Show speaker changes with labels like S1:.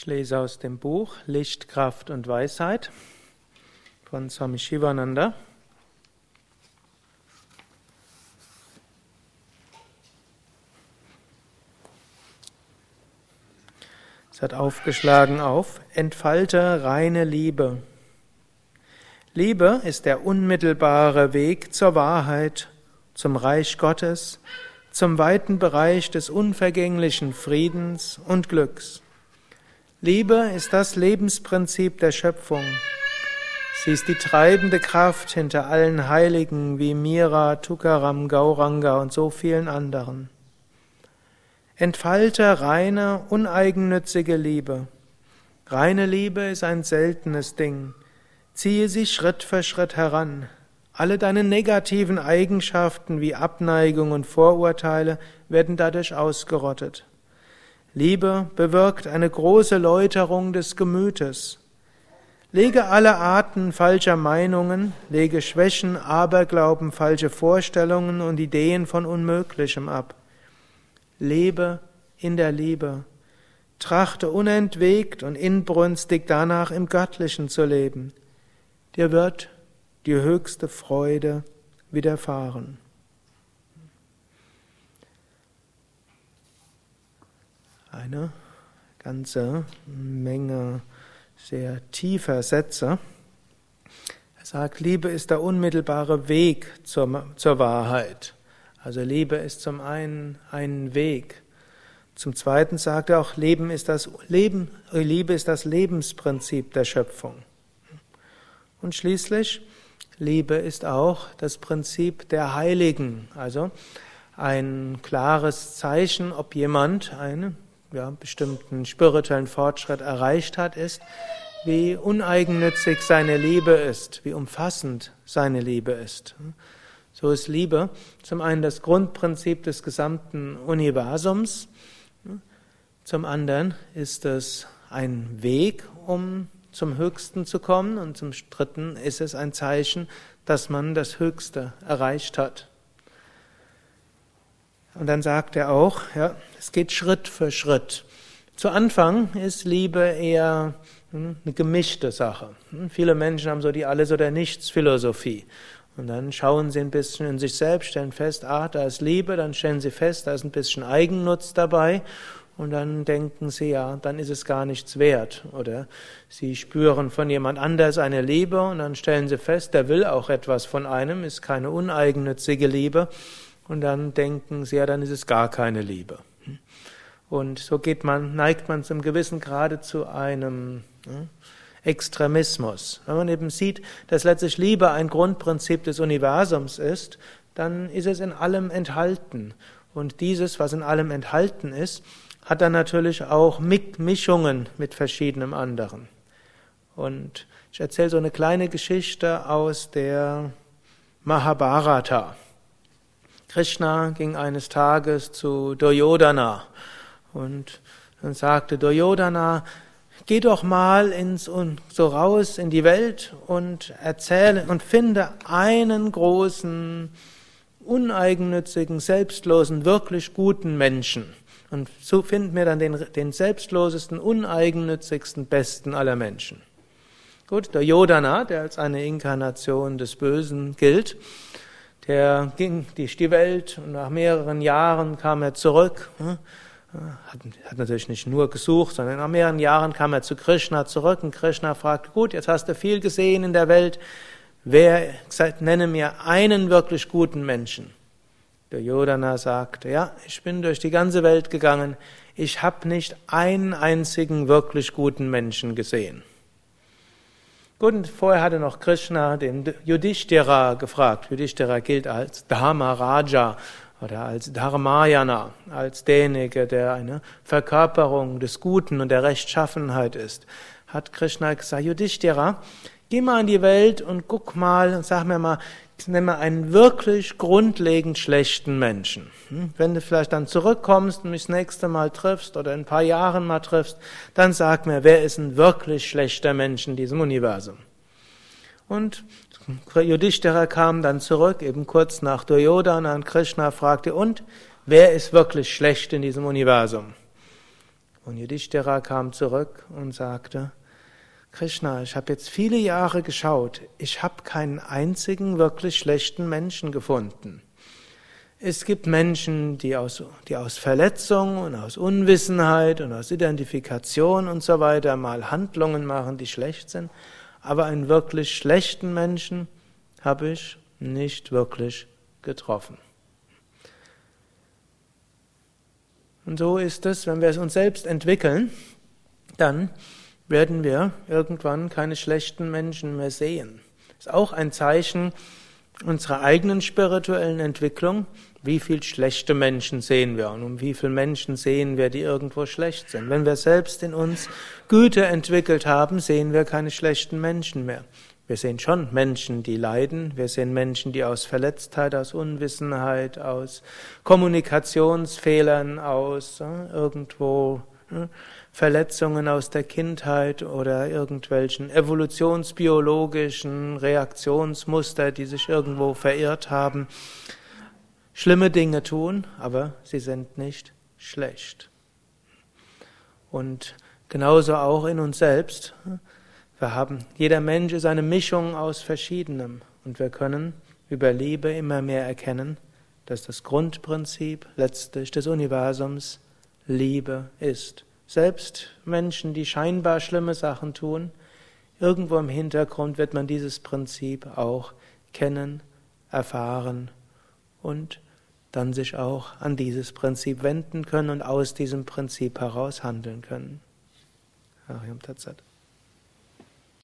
S1: Ich lese aus dem Buch Licht, Kraft und Weisheit von Swami Shivananda. Es hat aufgeschlagen auf Entfalte reine Liebe. Liebe ist der unmittelbare Weg zur Wahrheit, zum Reich Gottes, zum weiten Bereich des unvergänglichen Friedens und Glücks. Liebe ist das Lebensprinzip der Schöpfung. Sie ist die treibende Kraft hinter allen Heiligen wie Mira, Tukaram, Gauranga und so vielen anderen. Entfalte reine, uneigennützige Liebe. Reine Liebe ist ein seltenes Ding. Ziehe sie Schritt für Schritt heran. Alle deine negativen Eigenschaften wie Abneigung und Vorurteile werden dadurch ausgerottet. Liebe bewirkt eine große Läuterung des Gemütes. Lege alle Arten falscher Meinungen, lege Schwächen, Aberglauben, falsche Vorstellungen und Ideen von Unmöglichem ab. Lebe in der Liebe. Trachte unentwegt und inbrünstig danach im Göttlichen zu leben. Dir wird die höchste Freude widerfahren. Eine ganze Menge sehr tiefer Sätze. Er sagt, Liebe ist der unmittelbare Weg zur, zur Wahrheit. Also Liebe ist zum einen ein Weg. Zum zweiten sagt er auch, Leben ist das Leben, Liebe ist das Lebensprinzip der Schöpfung. Und schließlich, Liebe ist auch das Prinzip der Heiligen. Also ein klares Zeichen, ob jemand eine ja, bestimmten spirituellen Fortschritt erreicht hat, ist, wie uneigennützig seine Liebe ist, wie umfassend seine Liebe ist. So ist Liebe zum einen das Grundprinzip des gesamten Universums, zum anderen ist es ein Weg, um zum Höchsten zu kommen und zum dritten ist es ein Zeichen, dass man das Höchste erreicht hat. Und dann sagt er auch, ja, es geht Schritt für Schritt. Zu Anfang ist Liebe eher hm, eine gemischte Sache. Hm, viele Menschen haben so die Alles- oder Nichts-Philosophie. Und dann schauen sie ein bisschen in sich selbst, stellen fest, ah, da ist Liebe, dann stellen sie fest, da ist ein bisschen Eigennutz dabei. Und dann denken sie, ja, dann ist es gar nichts wert. Oder sie spüren von jemand anders eine Liebe und dann stellen sie fest, der will auch etwas von einem, ist keine uneigennützige Liebe. Und dann denken sie, ja, dann ist es gar keine Liebe. Und so geht man, neigt man zum gewissen Grade zu einem Extremismus. Wenn man eben sieht, dass letztlich Liebe ein Grundprinzip des Universums ist, dann ist es in allem enthalten. Und dieses, was in allem enthalten ist, hat dann natürlich auch Mischungen mit verschiedenem anderen. Und ich erzähle so eine kleine Geschichte aus der Mahabharata. Krishna ging eines Tages zu Duryodhana und dann sagte Duryodhana, geh doch mal ins so raus in die Welt und erzähle und finde einen großen, uneigennützigen, selbstlosen, wirklich guten Menschen. Und so finden wir dann den, den selbstlosesten, uneigennützigsten, besten aller Menschen. Gut, der Yodana, der als eine Inkarnation des Bösen gilt, der ging durch die Welt und nach mehreren Jahren kam er zurück. Hm? Hat, hat natürlich nicht nur gesucht, sondern nach mehreren Jahren kam er zu Krishna zurück und Krishna fragte, gut, jetzt hast du viel gesehen in der Welt, wer, nenne mir einen wirklich guten Menschen. Der Yodana sagte, ja, ich bin durch die ganze Welt gegangen, ich habe nicht einen einzigen wirklich guten Menschen gesehen. Gut, und vorher hatte noch Krishna den Yudhishthira gefragt. Yudhishthira gilt als Dharmaraja oder als Dharmayana, als derjenige, der eine Verkörperung des Guten und der Rechtschaffenheit ist. Hat Krishna gesagt, Yudhishthira, geh mal in die Welt und guck mal und sag mir mal, nimm mal einen wirklich grundlegend schlechten Menschen. Hm? Wenn du vielleicht dann zurückkommst und mich das nächste Mal triffst oder in ein paar Jahren mal triffst, dann sag mir, wer ist ein wirklich schlechter Mensch in diesem Universum? Und Yudhishthira kam dann zurück, eben kurz nach Duryodhana und Krishna fragte, und wer ist wirklich schlecht in diesem Universum? Und Yudhishthira kam zurück und sagte, Krishna, ich habe jetzt viele Jahre geschaut, ich habe keinen einzigen wirklich schlechten Menschen gefunden. Es gibt Menschen, die aus, die aus Verletzung und aus Unwissenheit und aus Identifikation und so weiter mal Handlungen machen, die schlecht sind, aber einen wirklich schlechten Menschen habe ich nicht wirklich getroffen. Und so ist es, wenn wir es uns selbst entwickeln, dann werden wir irgendwann keine schlechten Menschen mehr sehen. Ist auch ein Zeichen unserer eigenen spirituellen Entwicklung. Wie viele schlechte Menschen sehen wir und um wie viele Menschen sehen wir, die irgendwo schlecht sind. Wenn wir selbst in uns Güte entwickelt haben, sehen wir keine schlechten Menschen mehr. Wir sehen schon Menschen, die leiden. Wir sehen Menschen, die aus Verletztheit, aus Unwissenheit, aus Kommunikationsfehlern, aus äh, irgendwo Verletzungen aus der Kindheit oder irgendwelchen evolutionsbiologischen Reaktionsmuster, die sich irgendwo verirrt haben, schlimme Dinge tun, aber sie sind nicht schlecht. Und genauso auch in uns selbst. Wir haben, jeder Mensch ist eine Mischung aus Verschiedenem und wir können über Liebe immer mehr erkennen, dass das Grundprinzip letztlich des Universums Liebe ist. Selbst Menschen, die scheinbar schlimme Sachen tun, irgendwo im Hintergrund wird man dieses Prinzip auch kennen, erfahren und dann sich auch an dieses Prinzip wenden können und aus diesem Prinzip heraus handeln können. Ariam Tatsat.